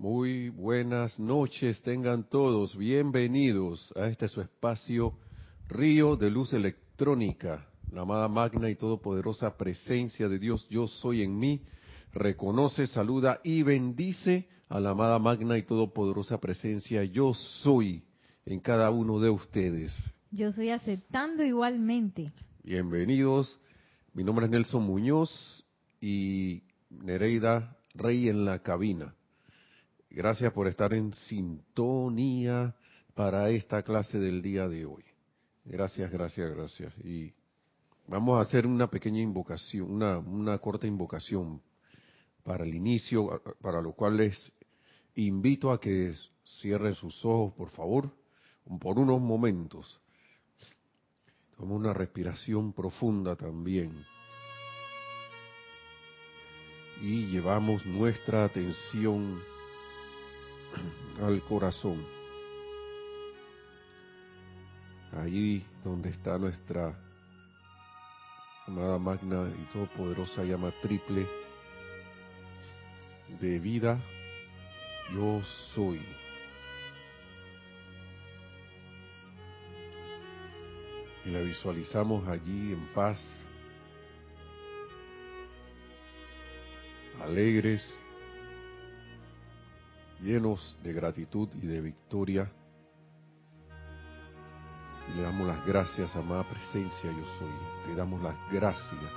Muy buenas noches, tengan todos bienvenidos a este su espacio Río de Luz Electrónica, la amada magna y todopoderosa presencia de Dios, yo soy en mí, reconoce, saluda y bendice a la amada magna y todopoderosa presencia, yo soy en cada uno de ustedes. Yo soy aceptando igualmente. Bienvenidos, mi nombre es Nelson Muñoz y Nereida Rey en la cabina. Gracias por estar en sintonía para esta clase del día de hoy. Gracias, gracias, gracias. Y vamos a hacer una pequeña invocación, una, corta invocación para el inicio, para lo cual les invito a que cierren sus ojos, por favor, por unos momentos. Toma una respiración profunda también. Y llevamos nuestra atención al corazón. Ahí donde está nuestra amada magna y todopoderosa llama triple de vida, yo soy. Y la visualizamos allí en paz, alegres, llenos de gratitud y de victoria. Y le damos las gracias, amada presencia, yo soy. Te damos las gracias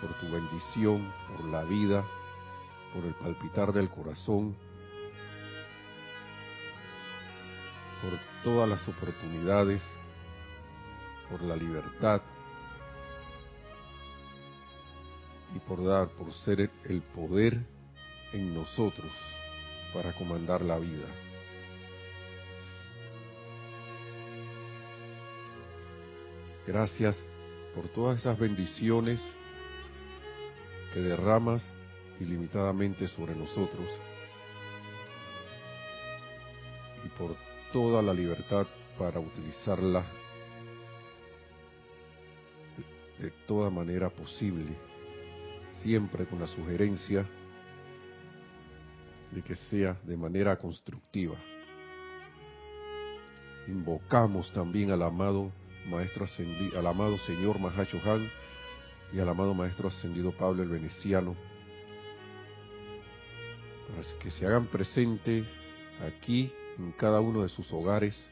por tu bendición, por la vida, por el palpitar del corazón, por todas las oportunidades, por la libertad y por dar, por ser el poder en nosotros para comandar la vida. Gracias por todas esas bendiciones que derramas ilimitadamente sobre nosotros y por toda la libertad para utilizarla de toda manera posible, siempre con la sugerencia de que sea de manera constructiva. Invocamos también al amado Maestro Ascendido, al amado Señor Mahacho Han y al amado Maestro Ascendido Pablo el Veneciano, para que se hagan presentes aquí en cada uno de sus hogares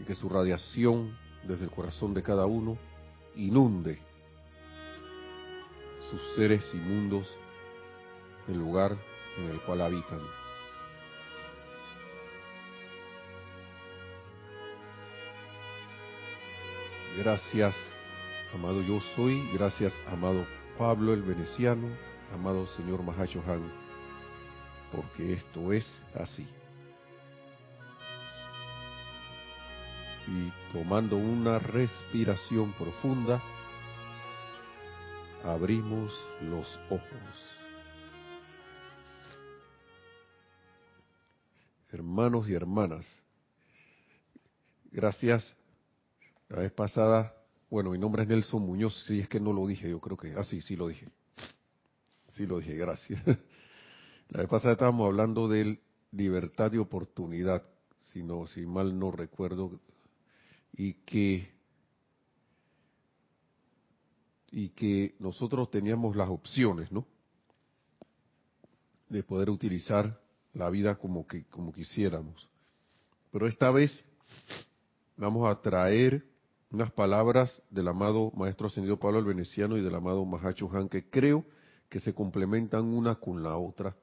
y que su radiación desde el corazón de cada uno inunde sus seres inmundos el lugar en el cual habitan. Gracias, amado yo soy, gracias, amado Pablo el Veneciano, amado señor Mahacho Han, porque esto es así. Y tomando una respiración profunda, abrimos los ojos. Hermanos y hermanas. Gracias. La vez pasada, bueno, mi nombre es Nelson Muñoz, si es que no lo dije, yo creo que, ah, sí, sí lo dije. Sí lo dije, gracias. La vez pasada estábamos hablando de libertad de oportunidad, si, no, si mal no recuerdo, y que, y que nosotros teníamos las opciones, ¿no? De poder utilizar la vida como que como quisiéramos. Pero esta vez vamos a traer unas palabras del amado Maestro Ascendido Pablo el Veneciano y del amado Mahacho Han que creo que se complementan una con la otra.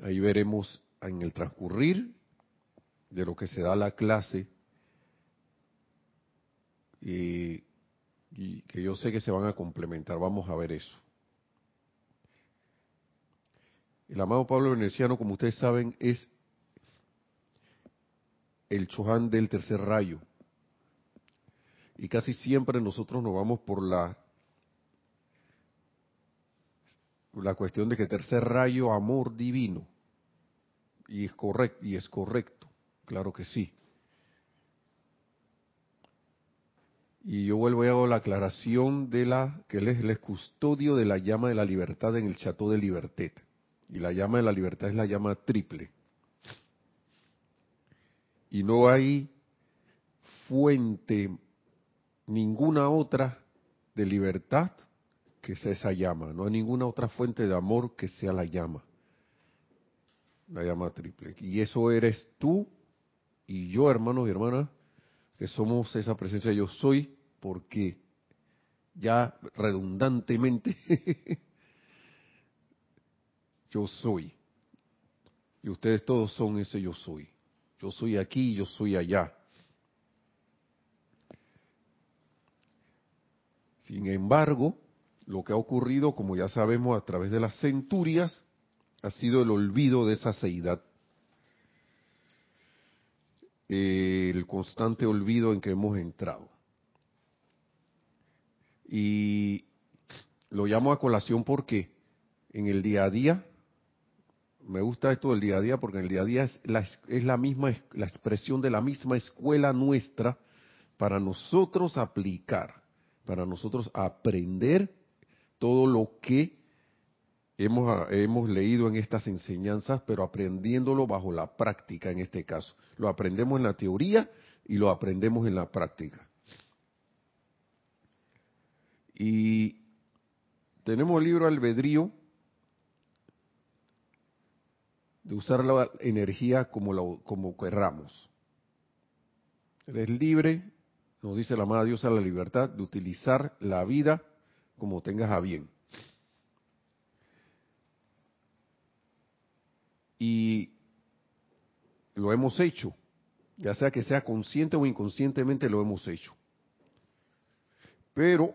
Ahí veremos en el transcurrir de lo que se da la clase y, y que yo sé que se van a complementar. Vamos a ver eso. El amado Pablo Veneciano, como ustedes saben, es el Chohan del tercer rayo. Y casi siempre nosotros nos vamos por la, la cuestión de que tercer rayo, amor divino. Y es correcto, y es correcto, claro que sí. Y yo vuelvo y hago la aclaración de la que él es el custodio de la llama de la libertad en el Chateau de Liberté Y la llama de la libertad es la llama triple. Y no hay fuente, ninguna otra de libertad que sea esa llama. No hay ninguna otra fuente de amor que sea la llama. La llama triple. Y eso eres tú y yo, hermanos y hermanas, que somos esa presencia yo soy, porque ya redundantemente yo soy. Y ustedes todos son ese yo soy. Yo soy aquí, yo soy allá. Sin embargo, lo que ha ocurrido, como ya sabemos a través de las centurias, ha sido el olvido de esa seidad. el constante olvido en que hemos entrado. Y lo llamo a colación porque en el día a día, me gusta esto del día a día porque el día a día es la, es la misma, la expresión de la misma escuela nuestra para nosotros aplicar, para nosotros aprender todo lo que hemos, hemos leído en estas enseñanzas, pero aprendiéndolo bajo la práctica en este caso. Lo aprendemos en la teoría y lo aprendemos en la práctica. Y tenemos el libro albedrío de usar la energía como, como querramos. Libre, nos dice la amada diosa la libertad, de utilizar la vida como tengas a bien. Y lo hemos hecho, ya sea que sea consciente o inconscientemente lo hemos hecho. Pero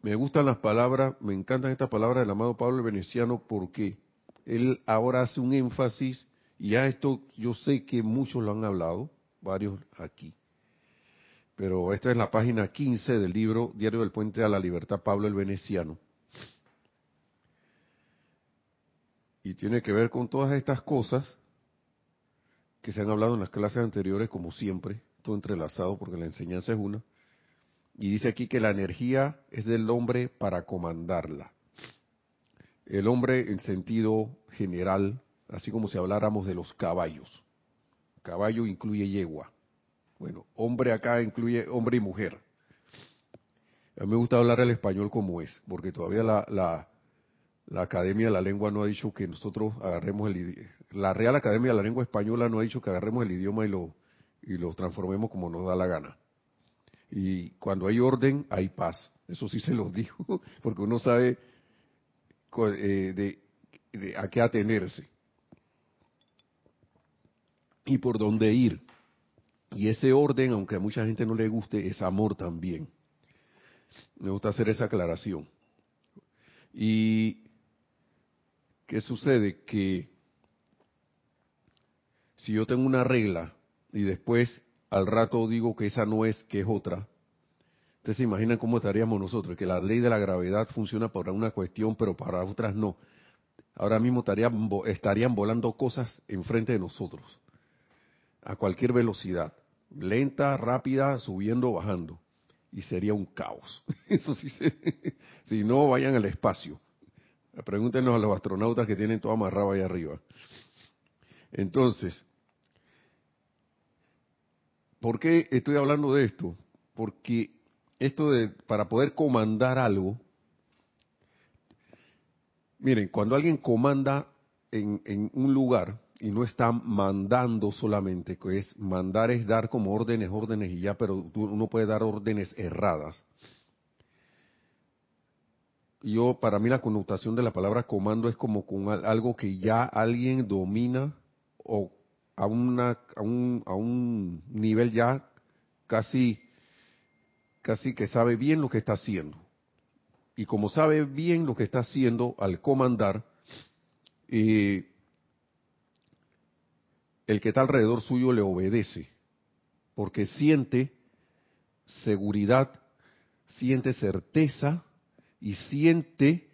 me gustan las palabras, me encantan estas palabras del amado Pablo el Veneciano porque él ahora hace un énfasis, y a esto yo sé que muchos lo han hablado, varios aquí. Pero esta es la página 15 del libro Diario del Puente a la Libertad, Pablo el Veneciano. Y tiene que ver con todas estas cosas que se han hablado en las clases anteriores, como siempre, todo entrelazado porque la enseñanza es una. Y dice aquí que la energía es del hombre para comandarla. El hombre en sentido general, así como si habláramos de los caballos. Caballo incluye yegua. Bueno, hombre acá incluye hombre y mujer. A mí me gusta hablar el español como es, porque todavía la, la, Academia de la Lengua no ha dicho que nosotros agarremos el. La Real Academia de la Lengua Española no ha dicho que agarremos el idioma y lo, y lo transformemos como nos da la gana. Y cuando hay orden, hay paz. Eso sí se los digo, porque uno sabe eh, de a qué atenerse y por dónde ir. Y ese orden, aunque a mucha gente no le guste, es amor también. Me gusta hacer esa aclaración. ¿Y qué sucede? Que si yo tengo una regla y después al rato digo que esa no es, que es otra, ustedes se imaginan cómo estaríamos nosotros, que la ley de la gravedad funciona para una cuestión, pero para otras no. Ahora mismo estarían, volando cosas enfrente de nosotros, a cualquier velocidad lenta, rápida, subiendo, bajando. Y sería un caos. Eso sí, si no, vayan al espacio. Pregúntenos a los astronautas que tienen todo amarrado ahí arriba. Entonces, ¿por qué estoy hablando de esto? Porque esto de, para poder comandar algo, miren, cuando alguien comanda en, en un lugar, y no está mandando solamente, que es mandar es dar como órdenes, órdenes y ya, pero uno puede dar órdenes erradas. Yo, para mí la connotación de la palabra comando es como con algo que ya alguien domina o a, una, a, un, a un nivel ya casi, casi que sabe bien lo que está haciendo. Y como sabe bien lo que está haciendo al comandar, eh, el que está alrededor suyo le obedece, porque siente seguridad, siente certeza y siente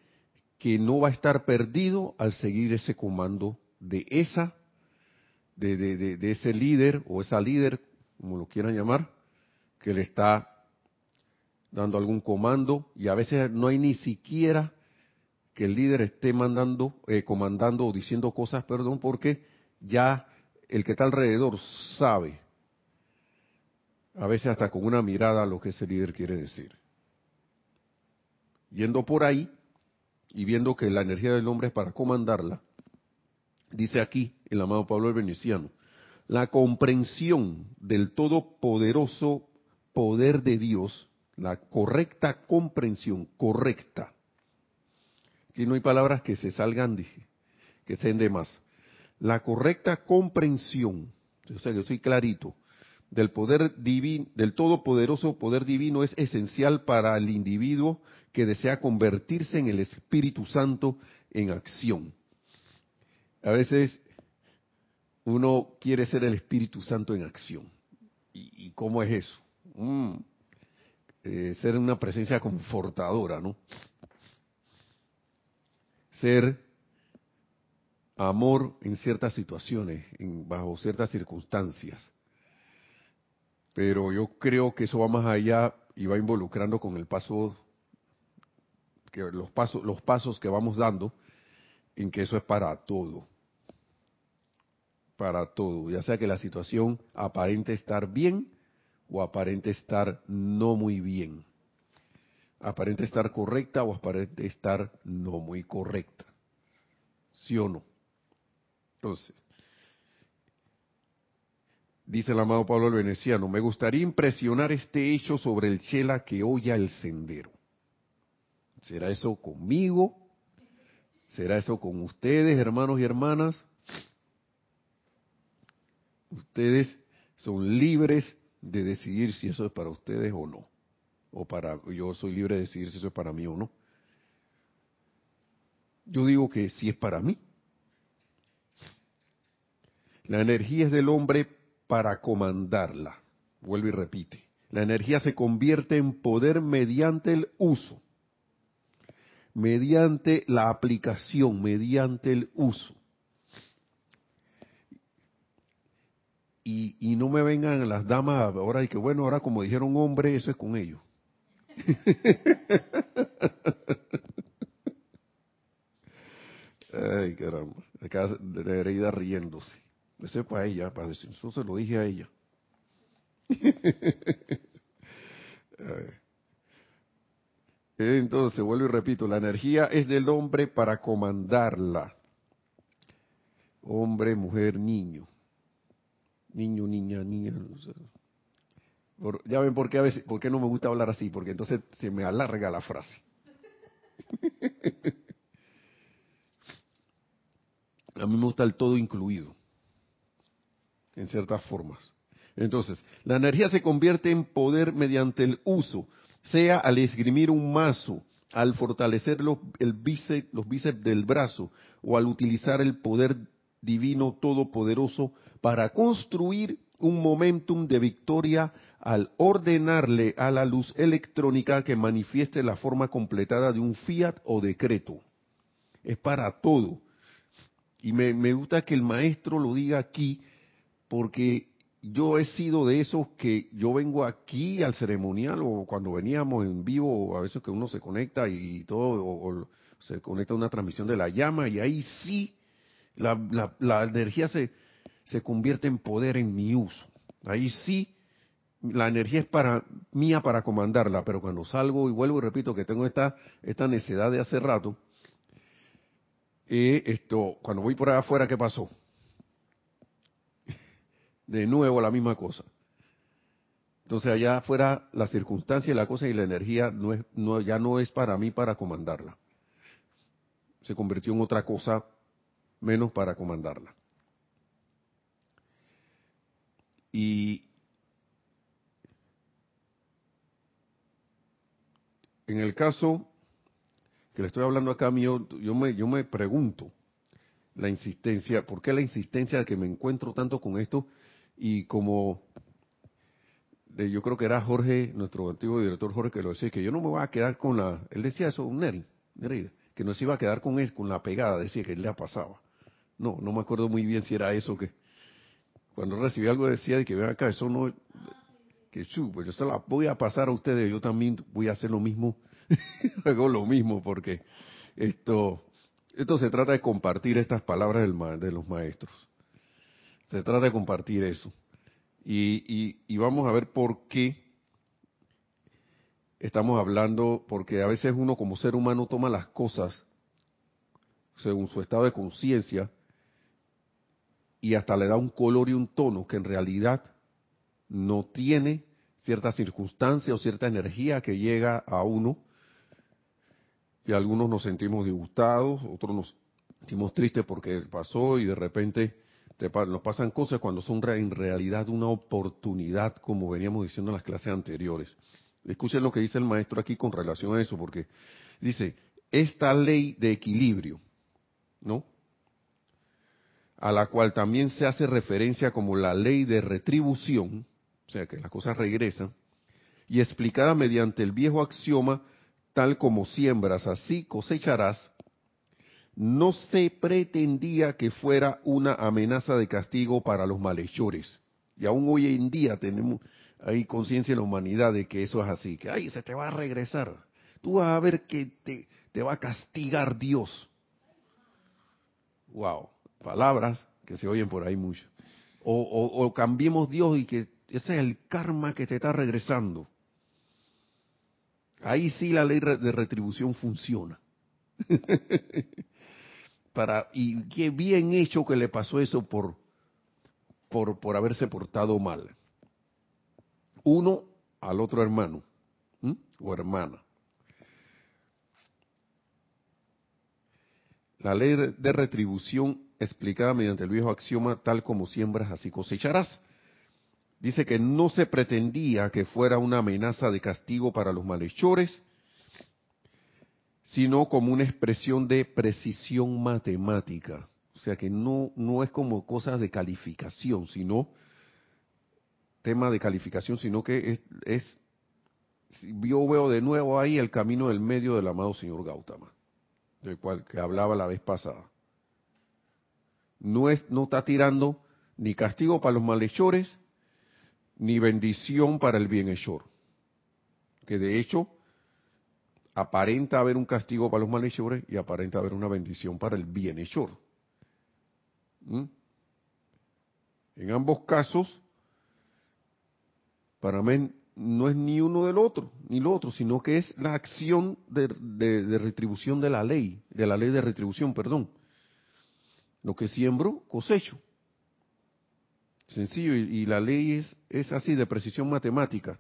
que no va a estar perdido al seguir ese comando de esa, de, de, ese líder o esa líder, como lo quieran llamar, que le está dando algún comando y a veces no hay ni siquiera que el líder esté mandando, eh, comandando o diciendo cosas, perdón, porque ya el que está alrededor sabe, a veces hasta con una mirada, lo que ese líder quiere decir. Yendo por ahí y viendo que la energía del hombre es para comandarla, dice aquí el amado Pablo el Veneciano, la comprensión del todopoderoso poder de Dios, la correcta comprensión, correcta. Aquí no hay palabras que se salgan, dije, que sean de más. La correcta comprensión, o sea, yo soy clarito, del poder divino, del todopoderoso poder divino es esencial para el individuo que desea convertirse en el Espíritu Santo en acción. A veces uno quiere ser el Espíritu Santo en acción. ¿Y, cómo es eso? Mm, eh, ser una presencia confortadora, ¿no? Ser amor en ciertas situaciones, en, bajo ciertas circunstancias. Pero yo creo que eso va más allá y va involucrando con el paso, que los pasos, los pasos que vamos dando, en que eso es para todo. Para todo. Ya sea que la situación aparente estar bien o aparente estar no muy bien. Aparente estar correcta o aparente estar no muy correcta. ¿Sí o no? Entonces, dice el amado Pablo el Veneciano, me gustaría impresionar este hecho sobre el chela que oya el sendero. ¿Será eso conmigo? ¿Será eso con ustedes, hermanos y hermanas? Ustedes son libres de decidir si eso es para ustedes o no. O para yo soy libre de decidir si eso es para mí o no. Yo digo que si es para mí. La energía es del hombre para comandarla. Vuelve y repite. La energía se convierte en poder mediante el uso, mediante la aplicación, mediante el uso. Y, y no me vengan las damas ahora y que bueno, ahora como dijeron hombre, eso es con ellos. Ay, caramba. Acá de herida riéndose. Eso es para ella, para decir, eso se lo dije a ella. Entonces, vuelvo y repito, la energía es del hombre para comandarla. Hombre, mujer, niño. Niño, niña, niña. ya ven por qué a veces, por qué no me gusta hablar así, porque entonces se me alarga la frase. a mí me gusta el todo incluido en ciertas formas. Entonces, la energía se convierte en poder mediante el uso, sea al esgrimir un mazo, al fortalecer los, el bíceps, los bíceps del brazo o al utilizar el poder divino todopoderoso para construir un momentum de victoria al ordenarle a la luz electrónica que manifieste la forma completada de un fiat o decreto. Es para todo. Y me, gusta que el maestro lo diga aquí porque yo he sido de esos que yo vengo aquí al ceremonial o cuando veníamos en vivo, a veces que uno se conecta y todo, o, se conecta a una transmisión de la llama y ahí sí la, la, energía se, se convierte en poder en mi uso. Ahí sí la energía es para mía para comandarla, pero cuando salgo y vuelvo y repito que tengo esta, esta necesidad de hace rato, eh, esto, cuando voy por allá afuera, ¿qué pasó? de nuevo la misma cosa. Entonces allá afuera la circunstancia y la cosa y la energía no es, no, ya no es para mí para comandarla. Se convirtió en otra cosa menos para comandarla. Y en el caso que le estoy hablando acá mío, yo me, yo me pregunto la insistencia, ¿por qué la insistencia de que me encuentro tanto con esto? y como yo creo que era Jorge, nuestro antiguo director Jorge, que lo decía, que yo no me voy a quedar con la, él decía eso, un Neri, que no se iba a quedar con él, con la pegada, decía que él le pasaba. No, no me acuerdo muy bien si era eso que, cuando recibí algo decía de que ven acá, eso no, que chu, pues yo se la voy a pasar a ustedes, yo también voy a hacer lo mismo, hago lo mismo, porque Esto, esto se trata de compartir estas palabras de los maestros. Se trata de compartir eso. Y, y, vamos a ver por qué estamos hablando, porque a veces uno como ser humano toma las cosas según su estado de conciencia y hasta le da un color y un tono que en realidad no tiene cierta circunstancia o cierta energía que llega a uno y algunos nos sentimos disgustados, otros nos sentimos tristes porque pasó y de repente nos pasan cosas cuando son en realidad una oportunidad, como veníamos diciendo en las clases anteriores. Escuchen lo que dice el maestro aquí con relación a eso, porque dice, esta ley de equilibrio, ¿no? A la cual también se hace referencia como la ley de retribución, o sea que las cosas regresan, y explicada mediante el viejo axioma tal como siembras, así cosecharás, no se pretendía que fuera una amenaza de castigo para los malhechores. Y aún hoy en día tenemos ahí conciencia en la humanidad de que eso es así, que ay, se te va a regresar. Tú vas a ver que te, te va a castigar Dios. Wow, palabras que se oyen por ahí mucho. O, o, cambiemos Dios y que ese es el karma que te está regresando. Ahí sí la ley de retribución funciona. Para, y qué bien hecho que le pasó eso por, por, por haberse portado mal. Uno al otro hermano o hermana. La ley de retribución explicada mediante el viejo axioma, tal como siembras, así cosecharás dice que no se pretendía que fuera una amenaza de castigo para los malhechores, sino como una expresión de precisión matemática. O sea que no, no es como cosas de calificación, sino tema de calificación, sino que es, es yo veo de nuevo ahí el camino del medio del amado señor Gautama, del cual que hablaba la vez pasada. No es, no está tirando ni castigo para los malhechores, ni bendición para el bienhechor. Que de hecho aparenta haber un castigo para los malhechores y aparenta haber una bendición para el bienhechor. ¿Mm? En ambos casos, para mí no es ni uno del otro, ni lo otro, sino que es la acción de, de retribución de la ley, de la ley de retribución, perdón. Lo que siembro, cosecho. Sencillo, y, la ley es, así de precisión matemática,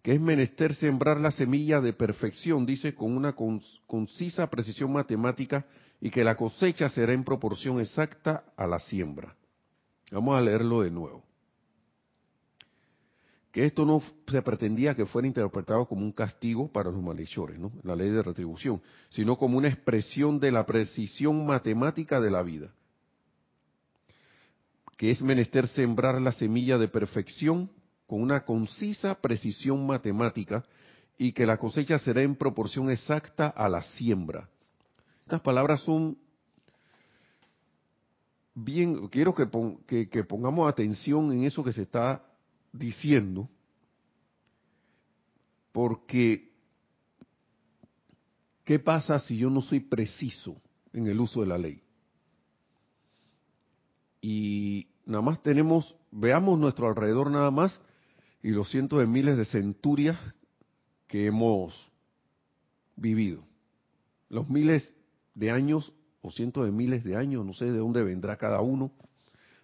que es menester sembrar la semilla de perfección, dice, con una concisa precisión matemática, y que la cosecha será en proporción exacta a la siembra. Vamos a leerlo de nuevo. Que esto no se pretendía que fuera interpretado como un castigo para los malhechores, ¿no? La ley de retribución, sino como una expresión de la precisión matemática de la vida que es menester sembrar la semilla de perfección con una concisa precisión matemática y que la cosecha será en proporción exacta a la siembra. Estas palabras son bien, quiero que, que, pongamos atención en eso que se está diciendo, porque ¿qué pasa si yo no soy preciso en el uso de la ley? y nada más tenemos, veamos nuestro alrededor nada más y los cientos de miles de centurias que hemos vivido. Los miles de años o cientos de miles de años, no sé de dónde vendrá cada uno.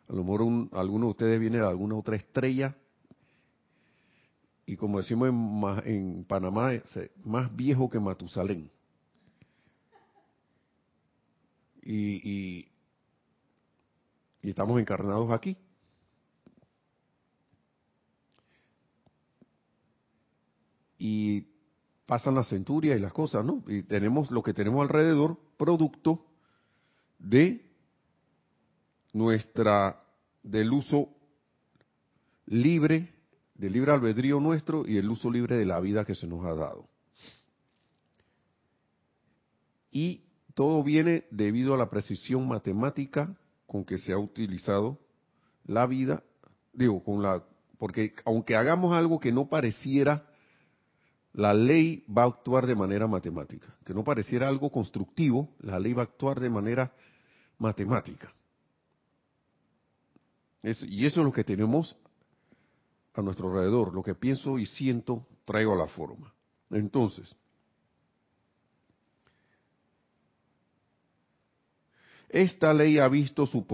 A lo mejor alguno de ustedes viene de alguna otra estrella. Y como decimos en, en Panamá, más viejo que Matusalén. Y, y, y estamos encarnados aquí. Y pasan las centurias y las cosas, ¿no? Y tenemos lo que tenemos alrededor, producto de nuestra, del uso libre, del libre albedrío nuestro y el uso libre de la vida que se nos ha dado. Y todo viene debido a la precisión matemática con que se ha utilizado la vida, digo, con la, porque aunque hagamos algo que no pareciera la ley va a actuar de manera matemática. Que no pareciera algo constructivo, la ley va a actuar de manera matemática. y eso es lo que tenemos a nuestro alrededor. Lo que pienso y siento, traigo a la forma. Entonces, esta ley ha visto su,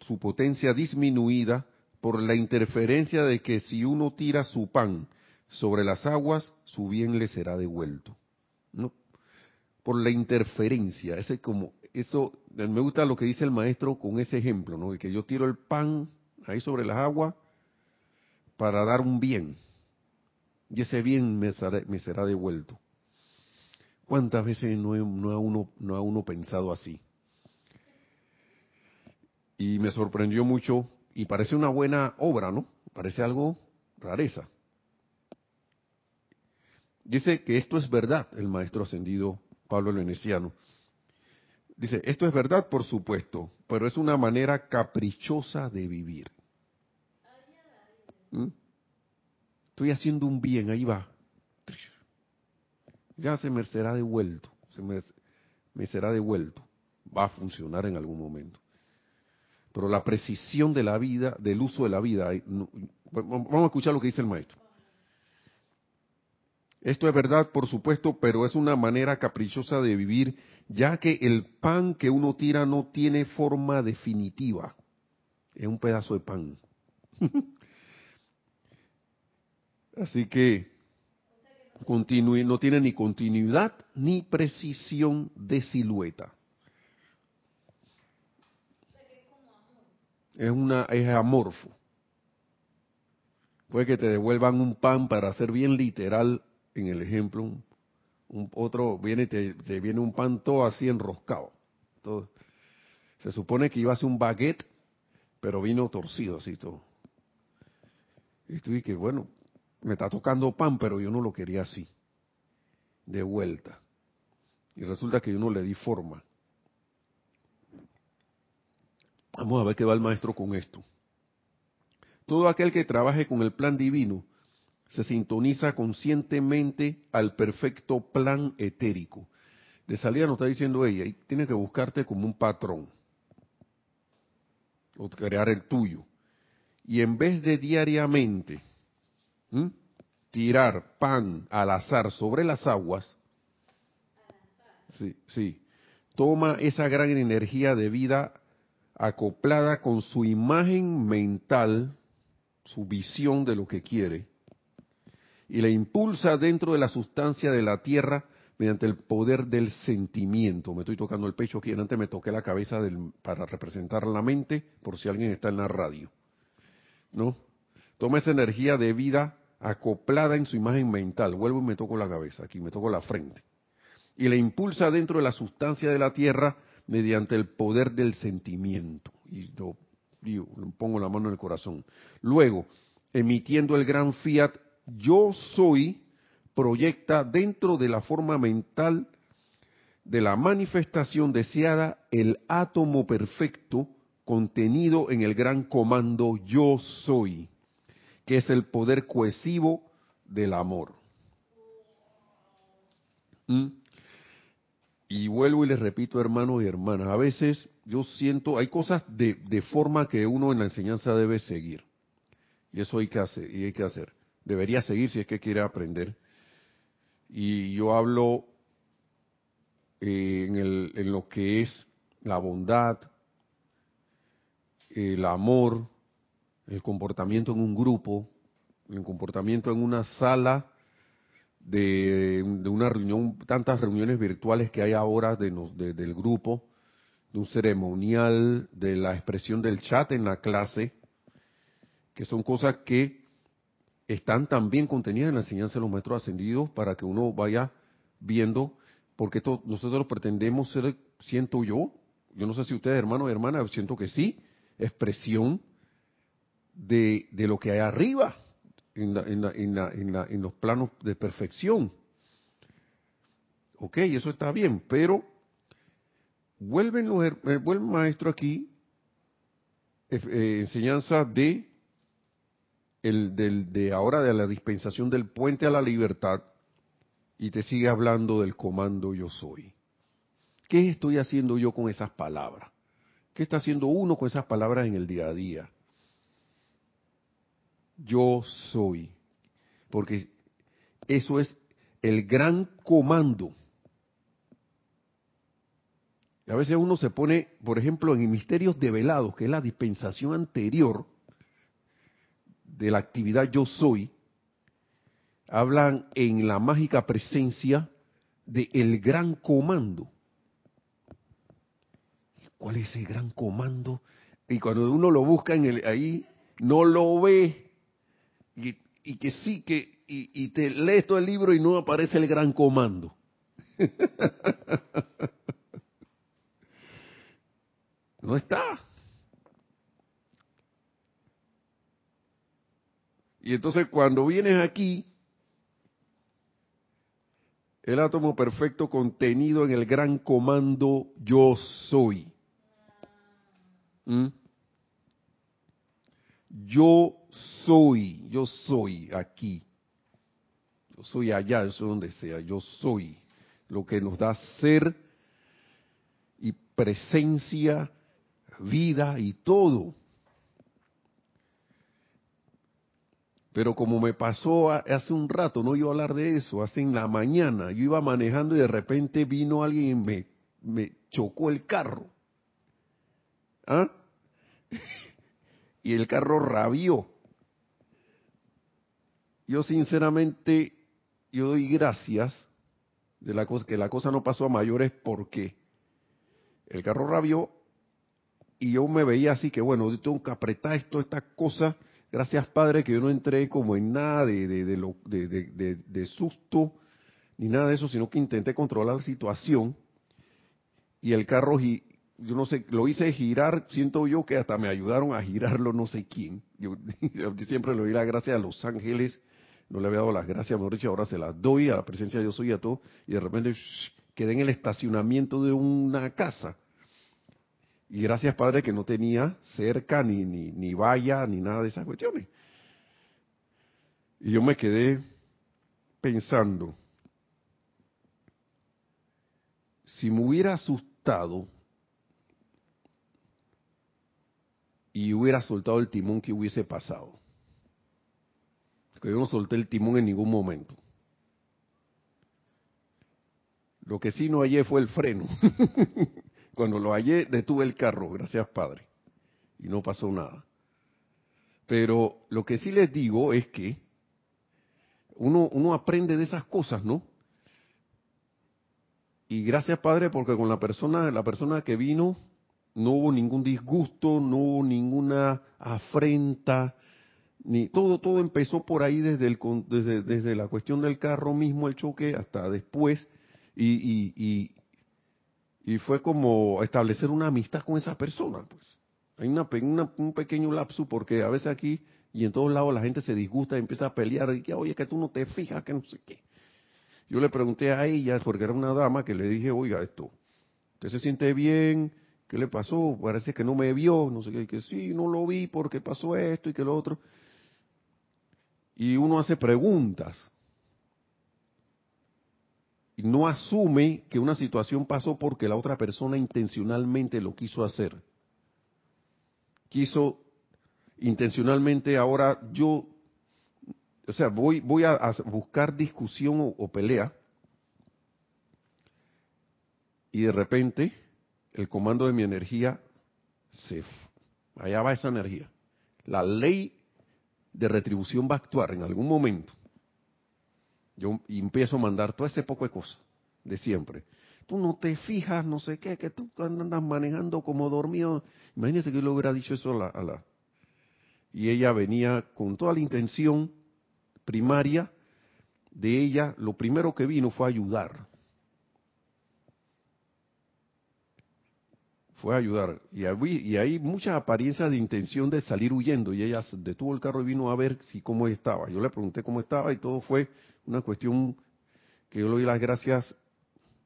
su potencia disminuida por la interferencia de que si uno tira su pan sobre las aguas, su bien le será devuelto. ¿no? Por la interferencia, ese como eso me gusta lo que dice el maestro con ese ejemplo, ¿no? Que yo tiro el pan ahí sobre las aguas para dar un bien y ese bien me será, me será devuelto. ¿Cuántas veces no, ha uno pensado así? Y me sorprendió mucho y parece una buena obra, ¿no? Parece algo rareza. Dice que esto es verdad, el maestro ascendido Pablo Veneciano. Dice, esto es verdad, por supuesto, pero es una manera caprichosa de vivir. ¿Mm? Estoy haciendo un bien, ahí va. Ya se me será devuelto, se me, me será devuelto. Va a funcionar en algún momento. Pero la precisión de la vida, del uso de la vida, vamos a escuchar lo que dice el maestro. Esto es verdad, por supuesto, pero es una manera caprichosa de vivir, ya que el pan que uno tira no tiene forma definitiva. Es un pedazo de pan. Así que no tiene ni continuidad ni precisión de silueta. Es una es amorfo. Puede que te devuelvan un pan para ser bien literal en el ejemplo, un, otro viene te, te, viene un pan todo así enroscado. Se supone que iba a ser un baguette, pero vino torcido así todo. Y estoy que, bueno, me está tocando pan, pero yo no lo quería así, de vuelta. Y resulta que yo no le di forma. Vamos a ver qué va el maestro con esto. Todo aquel que trabaje con el plan divino se sintoniza conscientemente al perfecto plan etérico. De salida nos está diciendo ella, y tiene que buscarte como un patrón, o crear el tuyo. Y en vez de diariamente tirar pan al azar sobre las aguas, sí, sí, toma esa gran energía de vida acoplada con su imagen mental, su visión de lo que quiere, y la impulsa dentro de la sustancia de la tierra mediante el poder del sentimiento. Me estoy tocando el pecho aquí, antes me toqué la cabeza para representar la mente, por si alguien está en la radio. ¿No? Toma esa energía de vida acoplada en su imagen mental. Vuelvo y me toco la cabeza, aquí me toco la frente. Y la impulsa dentro de la sustancia de la tierra mediante el poder del sentimiento. Y yo digo, pongo la mano en el corazón. Luego, emitiendo el gran fiat yo soy proyecta dentro de la forma mental de la manifestación deseada el átomo perfecto contenido en el gran comando yo soy, que es el poder cohesivo del amor. ¿Mm? Y vuelvo y les repito, hermanos y hermanas, a veces yo siento, hay cosas de, de, forma que uno en la enseñanza debe seguir. Y eso hay que hacer, y hay que hacer debería seguir si es que quiere aprender. Y yo hablo eh, en, lo que es la bondad, el amor, el comportamiento en un grupo, el comportamiento en una sala de, una reunión, tantas reuniones virtuales que hay ahora de, del grupo, de un ceremonial, de la expresión del chat en la clase, que son cosas que están también contenidas en la enseñanza de los maestros ascendidos para que uno vaya viendo, porque nosotros pretendemos ser, siento yo, yo no sé si ustedes hermanos y hermanas, siento que sí, expresión de, de lo que hay arriba, en, en, los planos de perfección. Ok, eso está bien, pero vuelven los, eh, vuelve el maestro aquí, eh, eh, enseñanza de el del, de ahora de la dispensación del puente a la libertad, y te sigue hablando del comando yo soy. ¿Qué estoy haciendo yo con esas palabras? ¿Qué está haciendo uno con esas palabras en el día a día? Yo soy. Porque eso es el gran comando. a veces uno se pone, por ejemplo, en misterios develados, que es la dispensación anterior de la actividad yo soy, hablan en la mágica presencia de el gran comando. ¿Cuál es ese gran comando? Y cuando uno lo busca en el, ahí, no lo ve. Y, que sí, que, y, te lees todo el libro y no aparece el gran comando. no está. Y entonces cuando vienes aquí, el átomo perfecto contenido en el gran comando yo soy. ¿Mm? Yo soy, yo soy aquí. Yo soy allá, eso donde sea, yo soy. Lo que nos da ser y presencia, vida y todo. Pero como me pasó hace un rato, no iba a hablar de eso, hace en la mañana, yo iba manejando y de repente vino alguien y me, me chocó el carro. ¿Ah? y el carro rabió. Yo sinceramente, yo doy gracias de la cosa, que la cosa no pasó a mayores porque el carro rabió y yo me veía así que bueno, yo tengo que apretar esto, esta cosa Gracias, Padre, que yo no entré como en nada de, de, de, susto ni nada de eso, sino que intenté controlar la situación y el carro, yo no sé, lo hice girar, siento yo que hasta me ayudaron a girarlo no sé quién. Yo, siempre le doy las gracias a los ángeles, no le había dado las gracias, mejor dicho, ahora se las doy a la presencia de Dios soy a todo, y de repente quedé en el estacionamiento de una casa y gracias, Padre, que no tenía cerca ni, ni, ni valla ni nada de esas cuestiones. Y yo me quedé pensando, si me hubiera asustado y hubiera soltado el timón, ¿qué hubiese pasado? Porque yo no solté el timón en ningún momento. Lo que sí no hallé fue el freno. Cuando lo hallé, detuve el carro, gracias Padre. Y no pasó nada. Pero lo que sí les digo es que uno, uno aprende de esas cosas, ¿no? Y gracias Padre porque con la persona, la persona que vino, no hubo ningún disgusto, no hubo ninguna afrenta, ni todo, todo empezó por ahí desde, el, desde, desde la cuestión del carro mismo, el choque, hasta después, y, y, y fue como establecer una amistad con esa persona, pues. Hay una, un pequeño lapso porque a veces aquí y en todos lados la gente se disgusta y empieza a pelear y que, oye, que tú no te fijas, que no sé qué. Yo le pregunté a ella, porque era una dama, que le dije, oiga, esto, ¿usted se siente bien? ¿Qué le pasó? Parece que no me vio, no sé qué, y que sí, no lo vi porque pasó esto y que lo otro. Y uno hace preguntas y no asume que una situación pasó porque la otra persona intencionalmente lo quiso hacer. Quiso intencionalmente ahora yo, o sea, voy, voy a, buscar discusión o, pelea y de repente el comando de mi energía se... Allá va esa energía. La ley de retribución va a actuar en algún momento yo empiezo a mandar todo ese poco de cosas de siempre. Tú no te fijas, no sé qué, que tú andas manejando como dormido. Imagínense que yo le hubiera dicho eso a la, a la... Y ella venía con toda la intención primaria de ella, lo primero que vino fue ayudar. Fue a ayudar. Y, hay muchas apariencias de intención de salir huyendo. Y ella detuvo el carro y vino a ver si cómo estaba. Yo le pregunté cómo estaba y todo fue una cuestión que yo le doy las gracias.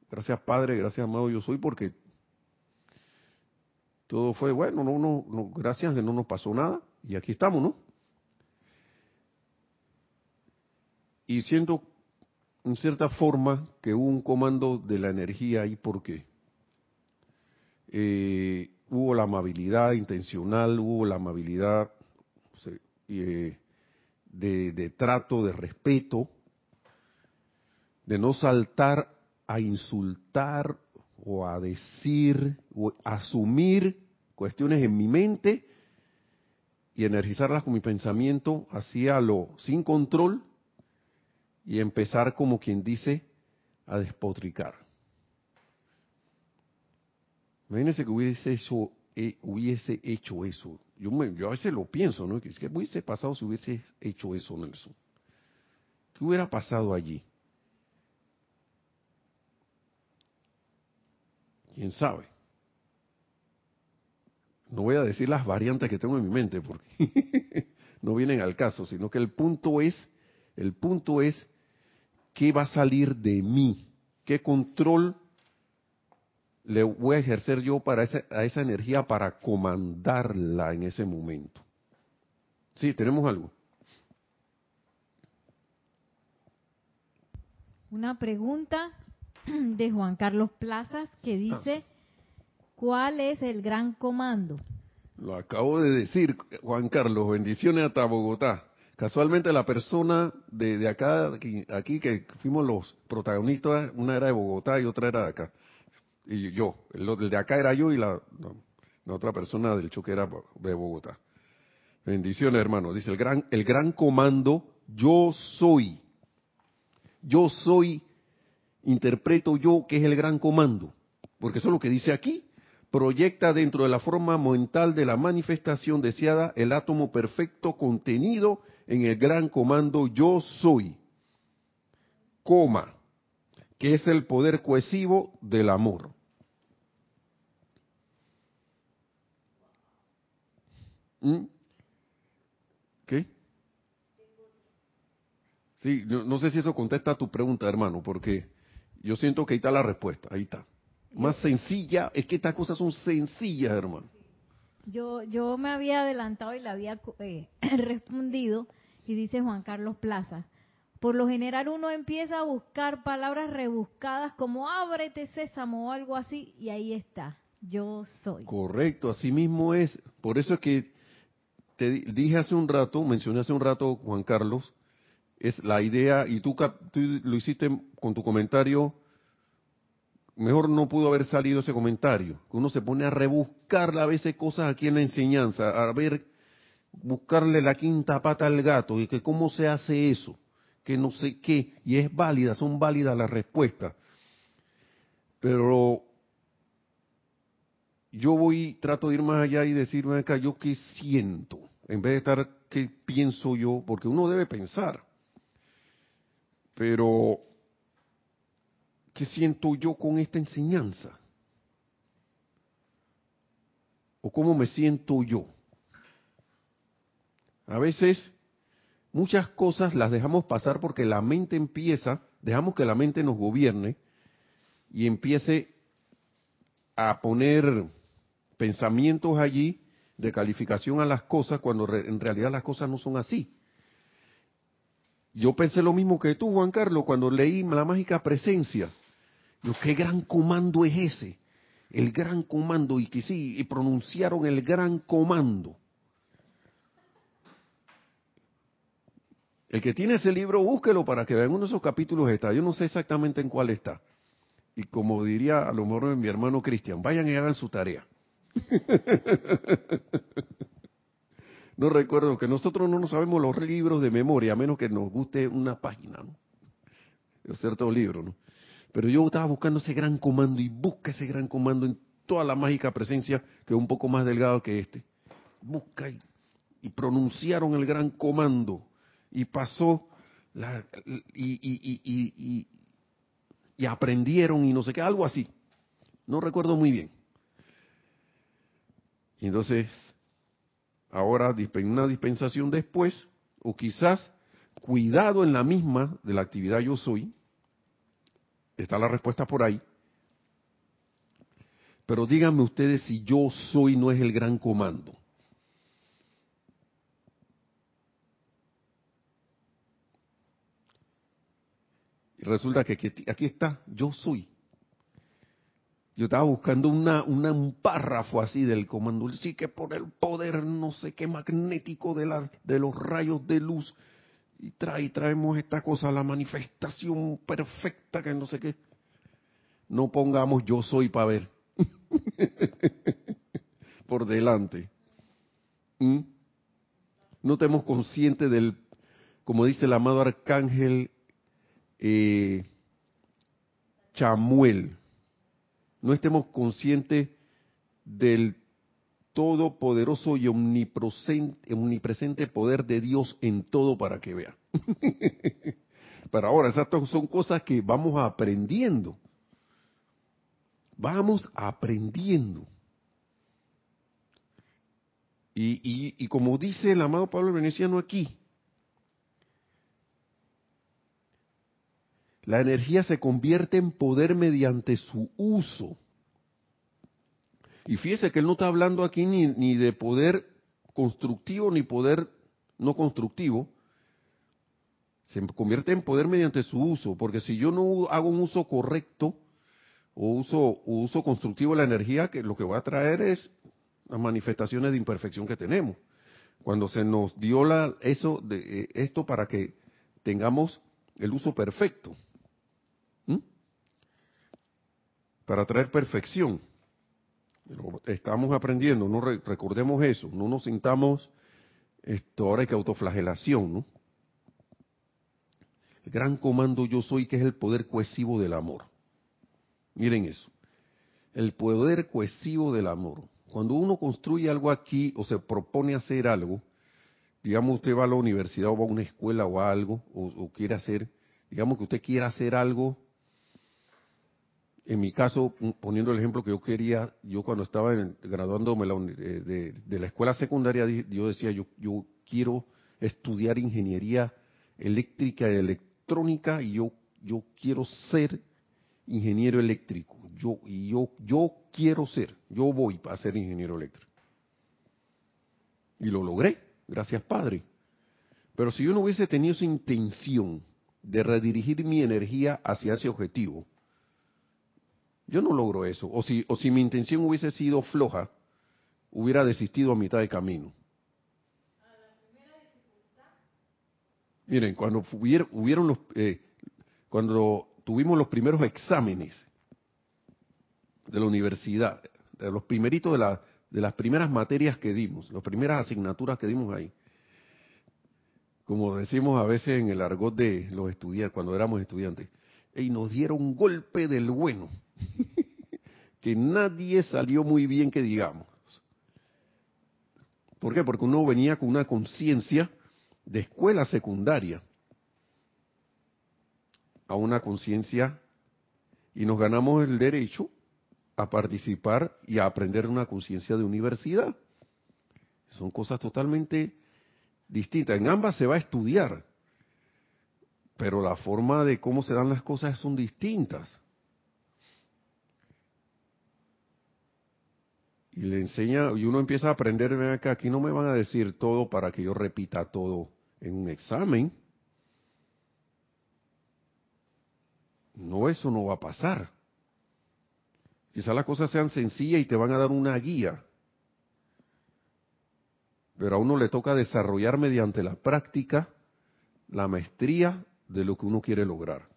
Gracias Padre, gracias amado yo soy, porque todo fue bueno, no, no, no, gracias que no nos pasó nada. Y aquí estamos, ¿no? Y siento en cierta forma que hubo un comando de la energía y por qué. Eh, hubo la amabilidad intencional, hubo la amabilidad eh, de, trato, de respeto, de no saltar a insultar o a decir o asumir cuestiones en mi mente y energizarlas con mi pensamiento hacia lo sin control y empezar como quien dice a despotricar. Imagínense que hubiese hecho, eh, hubiese hecho eso. Yo, yo a veces lo pienso, ¿no? ¿Qué hubiese pasado si hubiese hecho eso, Nelson? ¿Qué hubiera pasado allí? ¿Quién sabe? No voy a decir las variantes que tengo en mi mente porque no vienen al caso, sino que el punto es, el punto es qué va a salir de mí, qué control le voy a ejercer yo para esa, a esa energía para comandarla en ese momento. Sí, tenemos algo. Una pregunta de Juan Carlos Plazas que ah, dice, ¿cuál es el gran comando? Lo acabo de decir, Juan Carlos, bendiciones hasta Bogotá. Casualmente la persona de, acá, aquí, que fuimos los protagonistas, una era de Bogotá y otra era de acá. Y yo, el, de acá era yo y la, otra persona del choque era de Bogotá. Bendiciones, hermano. Dice el gran, el gran comando, yo soy. Yo soy, interpreto yo que es el gran comando. Porque eso es lo que dice aquí. Proyecta dentro de la forma mental de la manifestación deseada el átomo perfecto contenido en el gran comando yo soy, coma, que es el poder cohesivo del amor. ¿Mm? ¿Qué? Sí, no, sé si eso contesta a tu pregunta, hermano, porque yo siento que ahí está la respuesta, ahí está. Más sencilla, es que estas cosas son sencillas, hermano. Yo, yo me había adelantado y le había eh, respondido, y dice Juan Carlos Plaza, por lo general uno empieza a buscar palabras rebuscadas como ábrete sésamo o algo así, y ahí está, yo soy. Correcto, así mismo es. Por eso es que te dije hace un rato, mencioné hace un rato, Juan Carlos, es la idea, y tú, tú lo hiciste con tu comentario mejor no pudo haber salido ese comentario. Uno se pone a rebuscar a veces cosas aquí en la enseñanza, a ver, buscarle la quinta pata al gato y que cómo se hace eso, que no sé qué, y es válida, son válidas las respuestas. Pero yo voy, trato de ir más allá y decirme acá, yo qué siento, en vez de estar qué pienso yo, porque uno debe pensar. Pero ¿Qué siento yo con esta enseñanza? ¿O cómo me siento yo? A veces muchas cosas las dejamos pasar porque la mente empieza, dejamos que la mente nos gobierne y empiece a poner pensamientos allí de calificación a las cosas cuando en realidad las cosas no son así. Yo pensé lo mismo que tú, Juan Carlos, cuando leí la mágica presencia. ¿Qué gran comando es ese? El gran comando, y que sí, y pronunciaron el gran comando. El que tiene ese libro, búsquelo para que vean uno de esos capítulos está. Yo no sé exactamente en cuál está. Y como diría a lo mejor mi hermano Cristian, vayan y hagan su tarea. no recuerdo que nosotros no nos sabemos los libros de memoria, a menos que nos guste una página, ¿no? cierto libro. Pero yo estaba buscando ese gran comando y busca ese gran comando en toda la mágica presencia que es un poco más delgado que este. Busca y, pronunciaron el gran comando y pasó la, y, y, aprendieron y no sé qué, algo así. No recuerdo muy bien. Entonces, ahora una dispensación después, o quizás cuidado en la misma de la actividad yo soy, Está la respuesta por ahí. Pero díganme ustedes si yo soy no es el gran comando. Resulta que aquí, está, yo soy. Yo estaba buscando una, un párrafo así del comando. Sí que por el poder no sé qué magnético de los rayos de luz. Y trae, traemos esta cosa, la manifestación perfecta que no sé qué. No pongamos yo soy para ver. por delante. ¿Mm? No estemos conscientes del, como dice el amado arcángel eh, Chamuel, no estemos conscientes del todopoderoso y omnipresente, poder de Dios en todo para que vea. Pero ahora, esas son cosas que vamos aprendiendo. Vamos aprendiendo. Y, y, como dice el amado Pablo Veneciano aquí, la energía se convierte en poder mediante su uso. Y fíjese que él no está hablando aquí ni, ni de poder constructivo ni poder no constructivo. Se convierte en poder mediante su uso, porque si yo no hago un uso correcto o uso, uso constructivo de la energía, que lo que va a traer es las manifestaciones de imperfección que tenemos. Cuando se nos dio la, eso de, eh, esto para que tengamos el uso perfecto. Para traer perfección. estamos aprendiendo, no recordemos eso, no nos sintamos esto, ahora hay que autoflagelación, ¿no? El gran comando yo soy, que es el poder cohesivo del amor. Miren eso. El poder cohesivo del amor. Cuando uno construye algo aquí o se propone hacer algo, digamos usted va a la universidad o va a una escuela o a algo, o, quiere hacer, digamos que usted quiera hacer algo, en mi caso, poniendo el ejemplo que yo quería, yo cuando estaba graduándome de, de, la escuela secundaria, yo decía, yo, yo quiero estudiar ingeniería eléctrica y electrónica y yo, yo quiero ser ingeniero eléctrico. Yo, yo, yo quiero ser, yo voy a ser ingeniero eléctrico. Y lo logré, gracias Padre. Pero si yo no hubiese tenido esa intención de redirigir mi energía hacia ese objetivo, yo no logro eso. O si, o si mi intención hubiese sido floja, hubiera desistido a mitad de camino. Miren, cuando hubieron, los, eh, cuando tuvimos los primeros exámenes de la universidad, de los primeritos de, la, de las primeras materias que dimos, las primeras asignaturas que dimos ahí. Como decimos a veces en el argot de los estudiantes, cuando éramos estudiantes, y nos dieron un golpe del bueno, que nadie salió muy bien que digamos. ¿Por qué? Porque uno venía con una conciencia de escuela secundaria a una conciencia y nos ganamos el derecho a participar y a aprender una conciencia de universidad. Son cosas totalmente distintas. En ambas se va a estudiar, pero la forma de cómo se dan las cosas son distintas. Y le enseña, y uno empieza a aprender, que aquí no me van a decir todo para que yo repita todo en un examen. No, eso no va a pasar. Quizá las cosas sean sencillas y te van a dar una guía. Pero a uno le toca desarrollar mediante la práctica la maestría de lo que uno quiere lograr.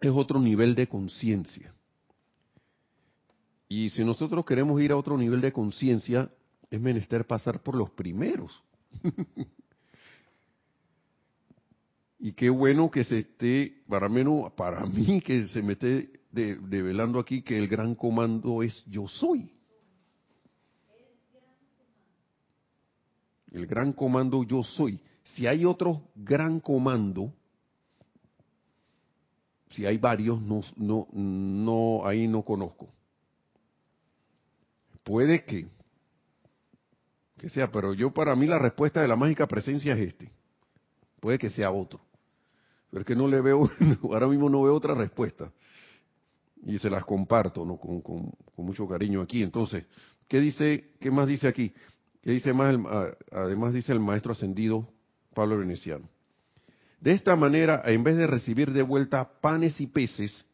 Es otro nivel de conciencia. Y si nosotros queremos ir a otro nivel de conciencia, es menester pasar por los primeros. Y qué bueno que se esté, para, menos, para mí, que se me esté develando aquí que el gran comando es yo soy. El gran comando yo soy. Si hay otro gran comando, si hay varios, no, no, no, ahí no conozco. Puede que, que sea, pero yo para mí la respuesta de la mágica presencia es este. Puede que sea otro. Pero es que no le veo, ahora mismo no veo otra respuesta. Y se las comparto ¿no? con, mucho cariño aquí. Entonces, ¿qué dice, qué más dice aquí? ¿Qué dice más? además dice el maestro ascendido Pablo Veneciano. De esta manera, en vez de recibir de vuelta panes y peces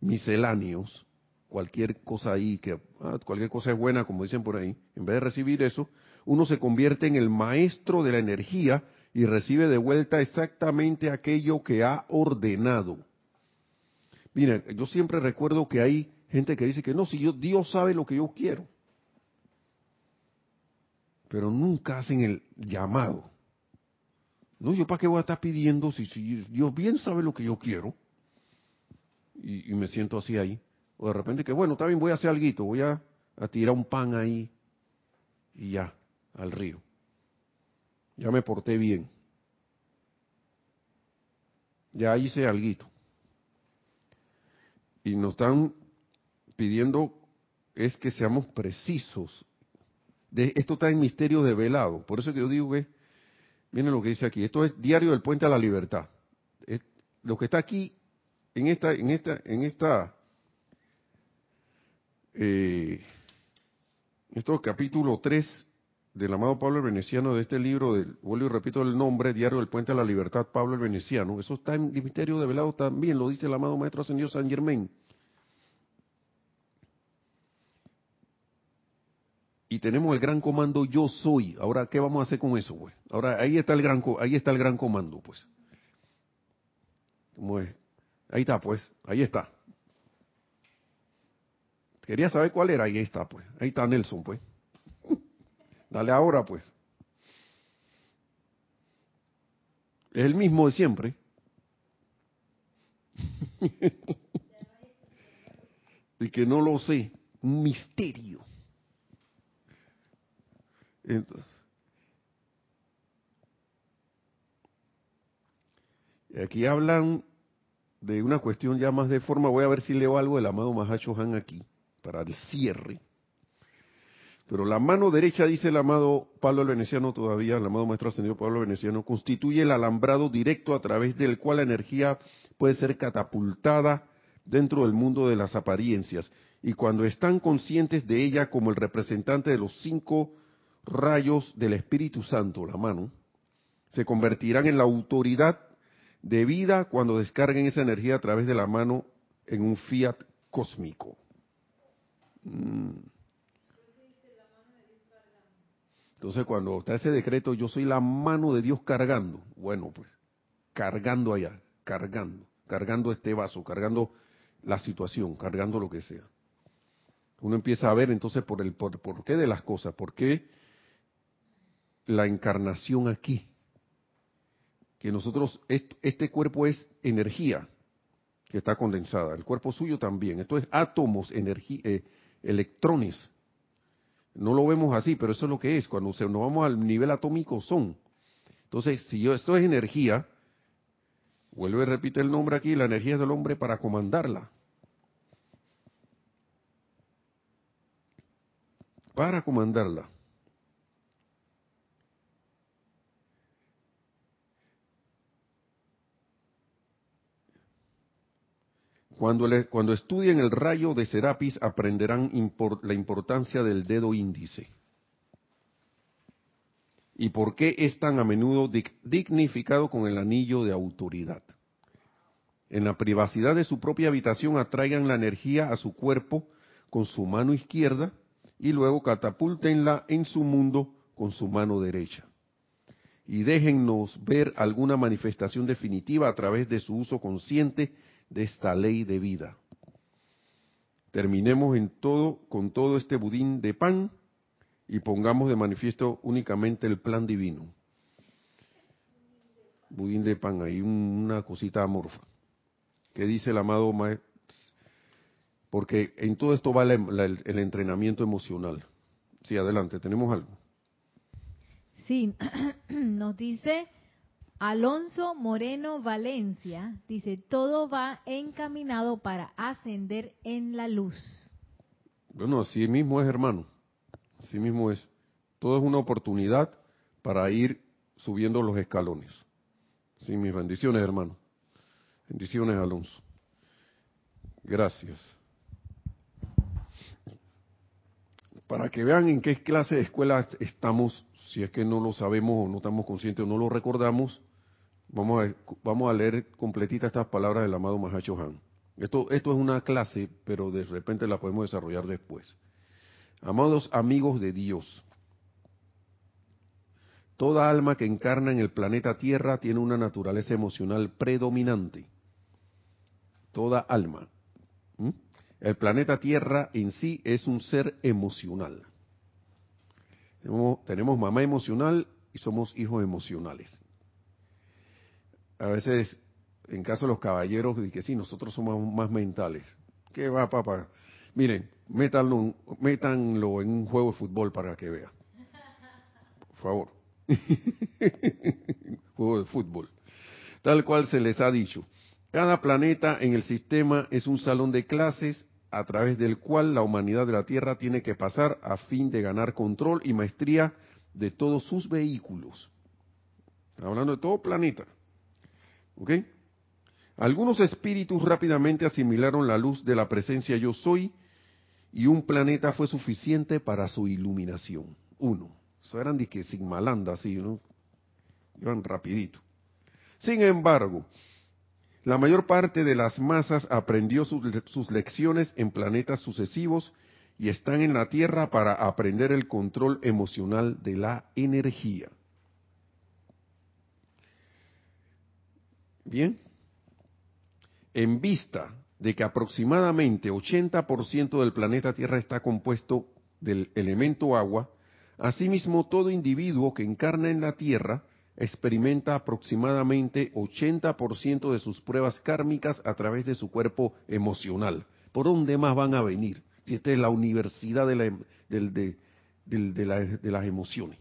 misceláneos, cualquier cosa ahí, que ah, cualquier cosa es buena, como dicen por ahí, en vez de recibir eso, uno se convierte en el maestro de la energía y recibe de vuelta exactamente aquello que ha ordenado. Mira, yo siempre recuerdo que hay gente que dice que no, si yo, Dios sabe lo que yo quiero, pero nunca hacen el llamado. No, yo para qué voy a estar pidiendo si, si Dios bien sabe lo que yo quiero. Y, me siento así ahí. O de repente que, bueno, también voy a hacer algo, voy a, tirar un pan ahí y ya, al río. Ya me porté bien. Ya hice algo. Y nos están pidiendo es que seamos precisos. De, esto está en misterio de velado. Por eso que yo digo que Miren lo que dice aquí. Esto es Diario del Puente a la Libertad. lo que está aquí en esta, en esta, en esta, eh, esto capítulo 3 del amado Pablo el Veneciano de este libro, del, vuelvo y repito el nombre, Diario del Puente a la Libertad, Pablo el Veneciano. Eso está en el misterio de velado también, lo dice el amado Maestro Ascendido San Germain. y tenemos el gran comando yo soy. Ahora, ¿qué vamos a hacer con eso, pues? Ahora, ahí está el gran, ahí está el gran comando, pues. Ahí está, pues. Ahí está. Quería saber cuál era, ahí está, pues. Ahí está Nelson, pues. Dale ahora, pues. Es el mismo de siempre. y que no lo sé. Un misterio. Entonces, aquí hablan de una cuestión ya más de forma, voy a ver si leo algo del amado Mahacho Han aquí, para el cierre. Pero la mano derecha, dice el amado Pablo el Veneciano todavía, el amado Maestro Ascendido Pablo el Veneciano, constituye el alambrado directo a través del cual la energía puede ser catapultada dentro del mundo de las apariencias. Y cuando están conscientes de ella como el representante de los cinco rayos del Espíritu Santo, la mano, se convertirán en la autoridad de vida cuando descarguen esa energía a través de la mano en un fiat cósmico. Entonces cuando está ese decreto, yo soy la mano de Dios cargando, bueno, pues, cargando allá, cargando, cargando este vaso, cargando la situación, cargando lo que sea. Uno empieza a ver entonces por el por, por qué de las cosas, por qué la encarnación aquí. Que nosotros, este cuerpo es energía que está condensada, el cuerpo suyo también. Esto es átomos, energía, eh, electrones. No lo vemos así, pero eso es lo que es. Cuando nos vamos al nivel atómico son. Entonces, si yo, esto es energía, vuelve y repite el nombre aquí, la energía es del hombre para comandarla. Para comandarla. Cuando, cuando estudien el rayo de Serapis aprenderán la importancia del dedo índice. ¿Y por qué es tan a menudo dignificado con el anillo de autoridad? En la privacidad de su propia habitación atraigan la energía a su cuerpo con su mano izquierda y luego catapultenla en su mundo con su mano derecha. Y déjennos ver alguna manifestación definitiva a través de su uso consciente de esta ley de vida. Terminemos en todo, con todo este budín de pan y pongamos de manifiesto únicamente el plan divino. Budín de pan, ahí una cosita amorfa. ¿Qué dice el amado maestro? Porque en todo esto va el, el entrenamiento emocional. Sí, adelante, tenemos algo. Sí, nos dice Alonso Moreno Valencia dice, todo va encaminado para ascender en la luz. Bueno, así mismo es, hermano. Así mismo es. Todo es una oportunidad para ir subiendo los escalones. Sí, mis bendiciones, hermano. Bendiciones, Alonso. Gracias. para que vean en qué clase de escuela estamos, si es que no lo sabemos o no estamos conscientes o no lo recordamos, vamos a, leer completita estas palabras del amado Mahacho Han. Esto, esto es una clase, pero de repente la podemos desarrollar después. Amados amigos de Dios, toda alma que encarna en el planeta Tierra tiene una naturaleza emocional predominante. Toda alma. El planeta Tierra en sí es un ser emocional. Tenemos, mamá emocional y somos hijos emocionales. A veces, en caso de los caballeros, que sí, nosotros somos más mentales. ¿Qué va, papá? Miren, métanlo, métanlo en un juego de fútbol para que vea. Por favor. juego de fútbol. Tal cual se les ha dicho. Cada planeta en el sistema es un salón de clases a través del cual la humanidad de la Tierra tiene que pasar a fin de ganar control y maestría de todos sus vehículos. Hablando de todo planeta. ¿Ok? Algunos espíritus rápidamente asimilaron la luz de la presencia yo soy y un planeta fue suficiente para su iluminación. Uno. Eso eran de que sin malanda así, ¿no? Iban rapidito. Sin embargo, la mayor parte de las masas aprendió sus, lecciones en planetas sucesivos y están en la Tierra para aprender el control emocional de la energía. Bien. En vista de que aproximadamente 80% del planeta Tierra está compuesto del elemento agua, asimismo todo individuo que encarna en la Tierra experimenta aproximadamente 80% de sus pruebas kármicas a través de su cuerpo emocional. ¿Por dónde más van a venir? Si esta es la universidad de, las emociones.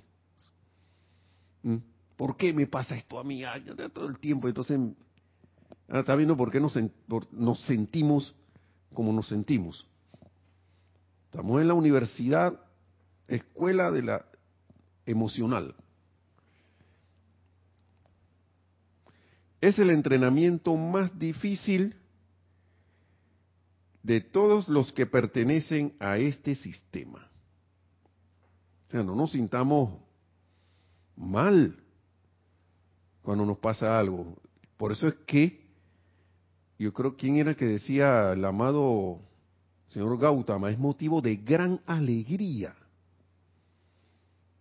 ¿Mm? ¿Por qué me pasa esto a mí? todo el tiempo. Entonces, ah, está viendo por qué nos, nos sentimos como nos sentimos. Estamos en la universidad, escuela de la emocional. es el entrenamiento más difícil de todos los que pertenecen a este sistema. O sea, no nos sintamos mal cuando nos pasa algo. Por eso es que yo creo, ¿quién era que decía el amado señor Gautama? Es motivo de gran alegría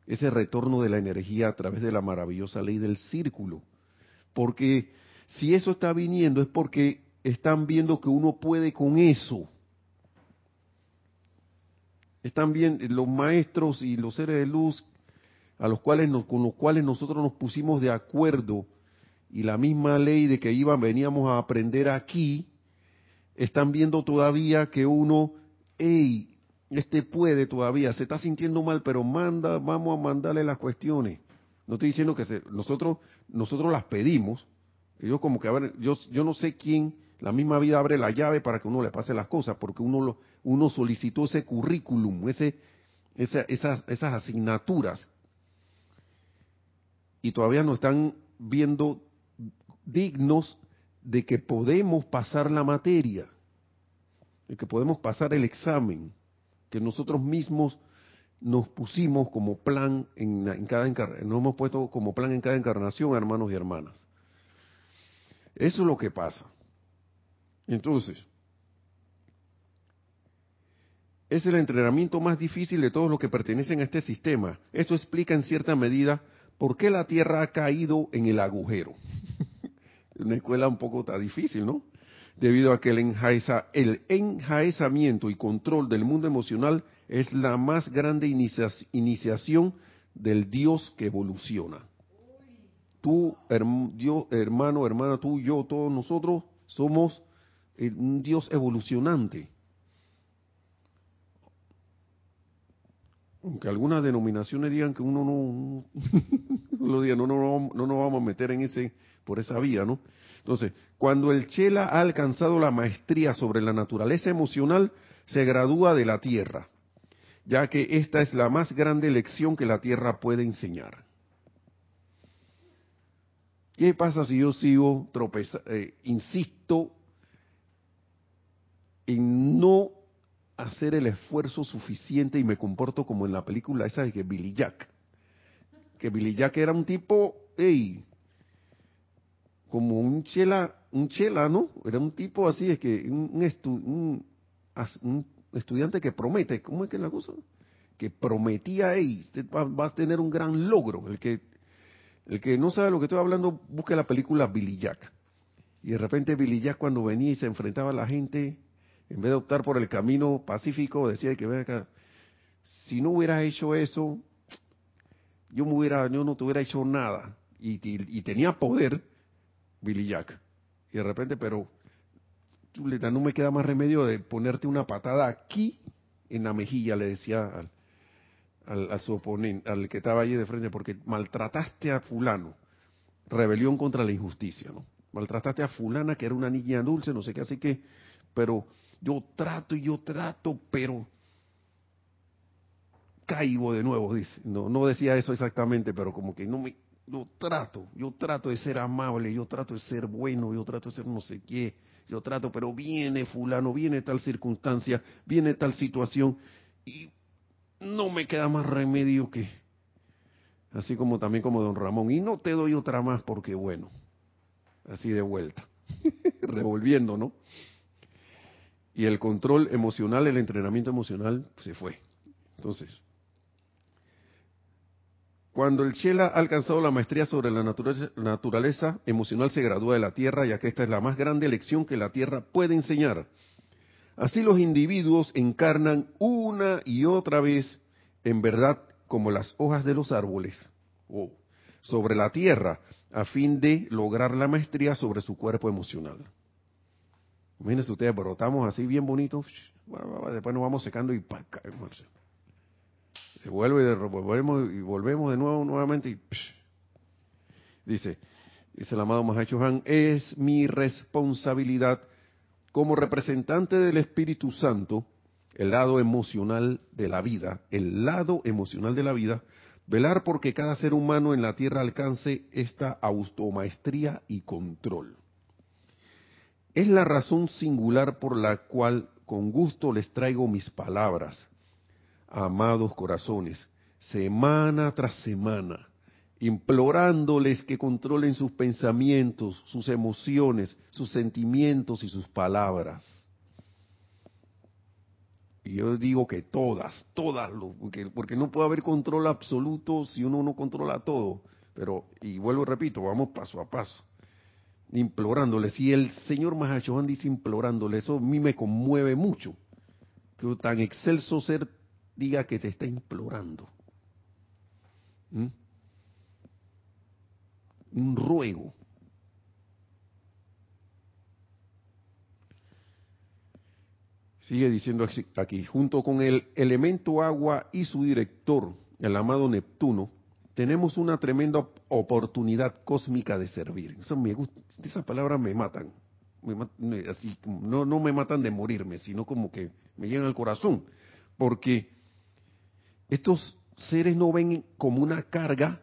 ese retorno de la energía a través de la maravillosa ley del círculo porque si eso está viniendo es porque están viendo que uno puede con eso. Están viendo los maestros y los seres de luz a los cuales con los cuales nosotros nos pusimos de acuerdo y la misma ley de que iban veníamos a aprender aquí están viendo todavía que uno hey este puede todavía se está sintiendo mal pero manda vamos a mandarle las cuestiones no estoy diciendo que nosotros nosotros las pedimos. Yo como que yo yo no sé quién la misma vida abre la llave para que uno le pase las cosas, porque uno lo, uno solicitó ese currículum, ese esas esas asignaturas y todavía no están viendo dignos de que podemos pasar la materia, de que podemos pasar el examen, que nosotros mismos nos pusimos como plan en, cada encarnación, nos hemos puesto como plan en cada encarnación, hermanos y hermanas. Eso es lo que pasa. Entonces, es el entrenamiento más difícil de todos los que pertenecen a este sistema. Esto explica en cierta medida por qué la Tierra ha caído en el agujero. Una escuela un poco tan difícil, ¿no? Debido a que el, enjaeza, el enjaezamiento y control del mundo emocional es la más grande iniciación del Dios que evoluciona. Tú, hermano, hermana, tú, yo, todos nosotros somos un Dios evolucionante. Aunque algunas denominaciones digan que uno no, lo no, no, no nos vamos a meter en ese, por esa vía, ¿no? Entonces, cuando el Chela ha alcanzado la maestría sobre la naturaleza emocional, se gradúa de la tierra ya que esta es la más grande lección que la Tierra puede enseñar. ¿Qué pasa si yo sigo tropezando, eh, insisto en no hacer el esfuerzo suficiente y me comporto como en la película esa de que Billy Jack. Que Billy Jack era un tipo, hey, como un chela, un chela, ¿no? Era un tipo así, es que un, estudiante que promete, ¿cómo es que es la cosa? Que prometía, hey, usted va, a tener un gran logro. El que, el que no sabe lo que estoy hablando, busque la película Billy Jack. Y de repente Billy Jack cuando venía y se enfrentaba a la gente, en vez de optar por el camino pacífico, decía que ven acá, si no hubiera hecho eso, yo me hubiera, yo no te hubiera hecho nada. Y, y, tenía poder, Billy Jack. Y de repente, pero no me queda más remedio de ponerte una patada aquí en la mejilla, le decía al, al, su oponente, al que estaba allí de frente, porque maltrataste a fulano. Rebelión contra la injusticia, ¿no? Maltrataste a fulana que era una niña dulce, no sé qué, así que, pero yo trato y yo trato, pero caigo de nuevo, dice. No, no decía eso exactamente, pero como que no me, yo trato, yo trato de ser amable, yo trato de ser bueno, yo trato de ser no sé qué, yo trato, pero viene fulano, viene tal circunstancia, viene tal situación y no me queda más remedio que, así como también como don Ramón, y no te doy otra más porque bueno, así de vuelta, revolviendo, ¿no? Y el control emocional, el entrenamiento emocional se fue. Entonces, cuando el Chela ha alcanzado la maestría sobre la naturaleza, emocional, se gradúa de la Tierra, ya que esta es la más grande lección que la Tierra puede enseñar. Así los individuos encarnan una y otra vez, en verdad, como las hojas de los árboles, sobre la Tierra, a fin de lograr la maestría sobre su cuerpo emocional. Imagínense ustedes, brotamos así bien bonito, después nos vamos secando y se vuelve y volvemos, y volvemos de nuevo nuevamente y dice, dice el amado Mahacho Han, es mi responsabilidad como representante del Espíritu Santo, el lado emocional de la vida, el lado emocional de la vida, velar porque cada ser humano en la tierra alcance esta automaestría y control. Es la razón singular por la cual con gusto les traigo mis palabras, amados corazones, semana tras semana, implorándoles que controlen sus pensamientos, sus emociones, sus sentimientos y sus palabras. Y yo digo que todas, todas, porque, porque no puede haber control absoluto si uno no controla todo. Pero, y vuelvo y repito, vamos paso a paso implorándole. Si el señor Mahachohan dice implorándole, eso a mí me conmueve mucho. Que tan excelso ser diga que te está implorando. ¿Mm? Un ruego. Sigue diciendo aquí, junto con el elemento agua y su director, el amado Neptuno, tenemos una tremenda oportunidad cósmica de servir. Eso me gusta, esas palabras me matan. así, no, no me matan de morirme, sino como que me llegan al corazón. Porque estos seres no ven como una carga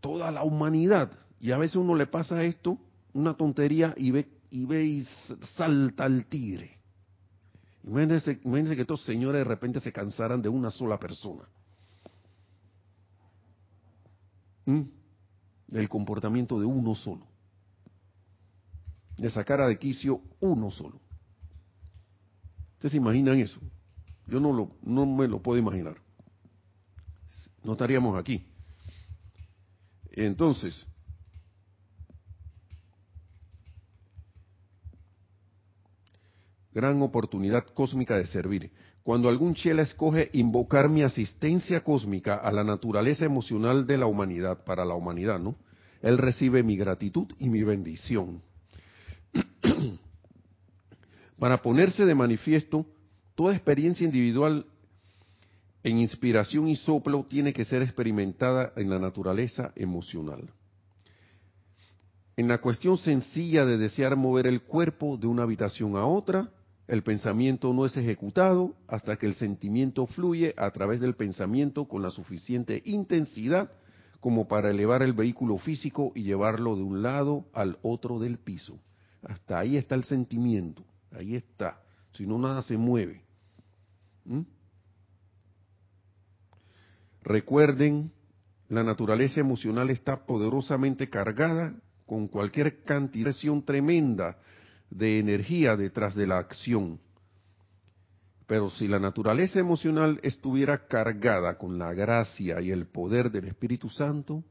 toda la humanidad. Y a veces uno le pasa esto, una tontería, y ve y, ve y salta el tigre. Imagínense, imagínense que estos señores de repente se cansaran de una sola persona el comportamiento de uno solo. De sacar de uno solo. ¿Ustedes se imaginan eso? Yo no, lo, no me lo puedo imaginar. No estaríamos aquí. Entonces, gran oportunidad cósmica de servir. Cuando algún chela escoge invocar mi asistencia cósmica a la naturaleza emocional de la humanidad, para la humanidad, ¿no? Él recibe mi gratitud y mi bendición. para ponerse de manifiesto, toda experiencia individual en inspiración y soplo tiene que ser experimentada en la naturaleza emocional. En la cuestión sencilla de desear mover el cuerpo de una habitación a otra, el pensamiento no es ejecutado hasta que el sentimiento fluye a través del pensamiento con la suficiente intensidad como para elevar el vehículo físico y llevarlo de un lado al otro del piso. Hasta ahí está el sentimiento, ahí está. si no nada se mueve. ¿Mm? Recuerden, la naturaleza emocional está poderosamente cargada con cualquier cantidad tremenda de energía detrás de la acción. Pero si la naturaleza emocional estuviera cargada con la gracia y el poder del Espíritu Santo,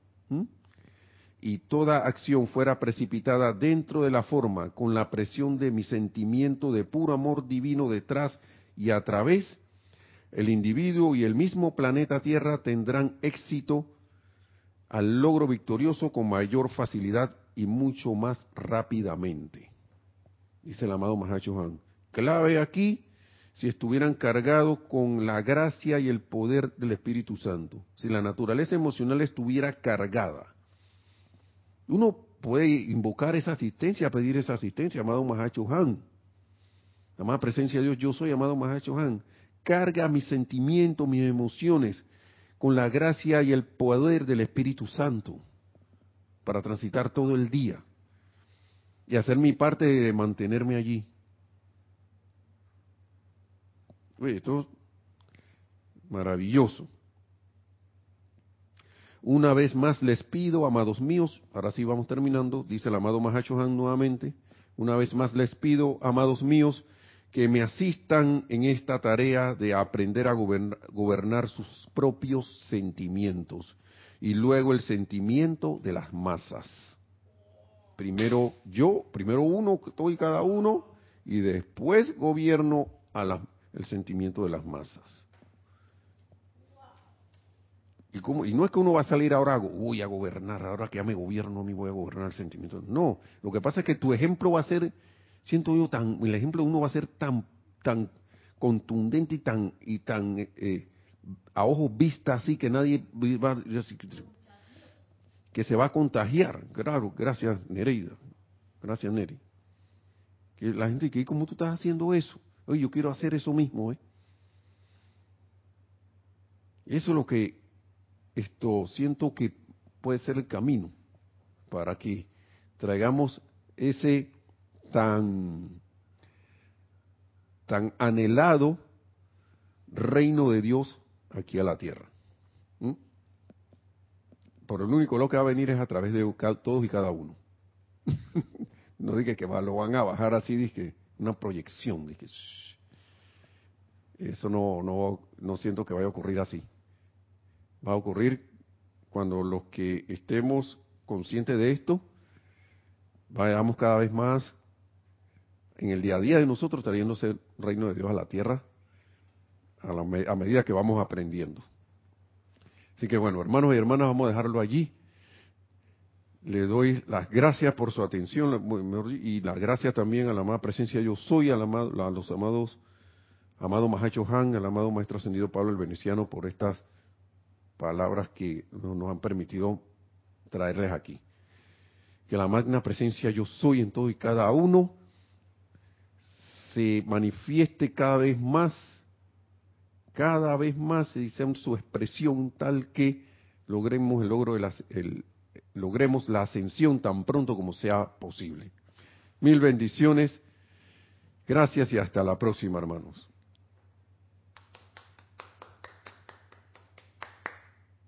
y toda acción fuera precipitada dentro de la forma, con la presión de mi sentimiento de puro amor divino detrás y a través, el individuo y el mismo planeta Tierra tendrán éxito al logro victorioso con mayor facilidad y mucho más rápidamente. Dice el amado Mahacho Han. Clave aquí, si estuvieran cargados con la gracia y el poder del Espíritu Santo, si la naturaleza emocional estuviera cargada. Uno puede invocar esa asistencia, pedir esa asistencia, amado Mahacho Han. Amada presencia de Dios, yo soy amado Mahacho Han. Carga mis sentimientos, mis emociones con la gracia y el poder del Espíritu Santo para transitar todo el día y hacer mi parte de mantenerme allí. esto es maravilloso. Una vez más les pido, amados míos, ahora sí vamos terminando, dice el amado Mahachohan nuevamente, una vez más les pido, amados míos, que me asistan en esta tarea de aprender a gobernar, sus propios sentimientos y luego el sentimiento de las masas. Primero yo, primero uno, todo cada uno, y después gobierno a la, el sentimiento de las masas. Y, y no es que uno va a salir ahora, voy a gobernar, ahora que ya me gobierno, ni voy a gobernar el sentimiento. No, lo que pasa es que tu ejemplo va a ser, siento yo, tan, el ejemplo de uno va a ser tan, tan contundente y tan, y tan eh, a ojos vista así que nadie va, que se va a contagiar. Claro, gracias Nereida, gracias Neri. Que la gente que, ¿cómo tú estás haciendo eso? Oye, yo quiero hacer eso mismo, ¿eh? Eso es lo que esto siento que puede ser el camino para que traigamos ese tan tan anhelado reino de Dios aquí a la tierra. Por el único lo que va a venir es a través de todos y cada uno. no dije que lo van a bajar así, dije una proyección, dije eso no, no, no siento que vaya a ocurrir así. Va a ocurrir cuando los que estemos conscientes de esto, vayamos cada vez más en el día a día de nosotros trayéndose el reino de Dios a la tierra a, a medida que vamos aprendiendo. Así que bueno, hermanos y hermanas, vamos a dejarlo allí. Le doy las gracias por su atención y las gracias también a la amada presencia yo soy, a, a los amados amado Mahacho Han, al amado Maestro Ascendido Pablo el Veneciano, por estas palabras que nos han permitido traerles aquí. Que la magna presencia yo soy en todo y cada uno se manifieste cada vez más, cada vez más se dice su expresión tal que logremos el logro de la, logremos la ascensión tan pronto como sea posible. Mil bendiciones. Gracias y hasta la próxima, hermanos.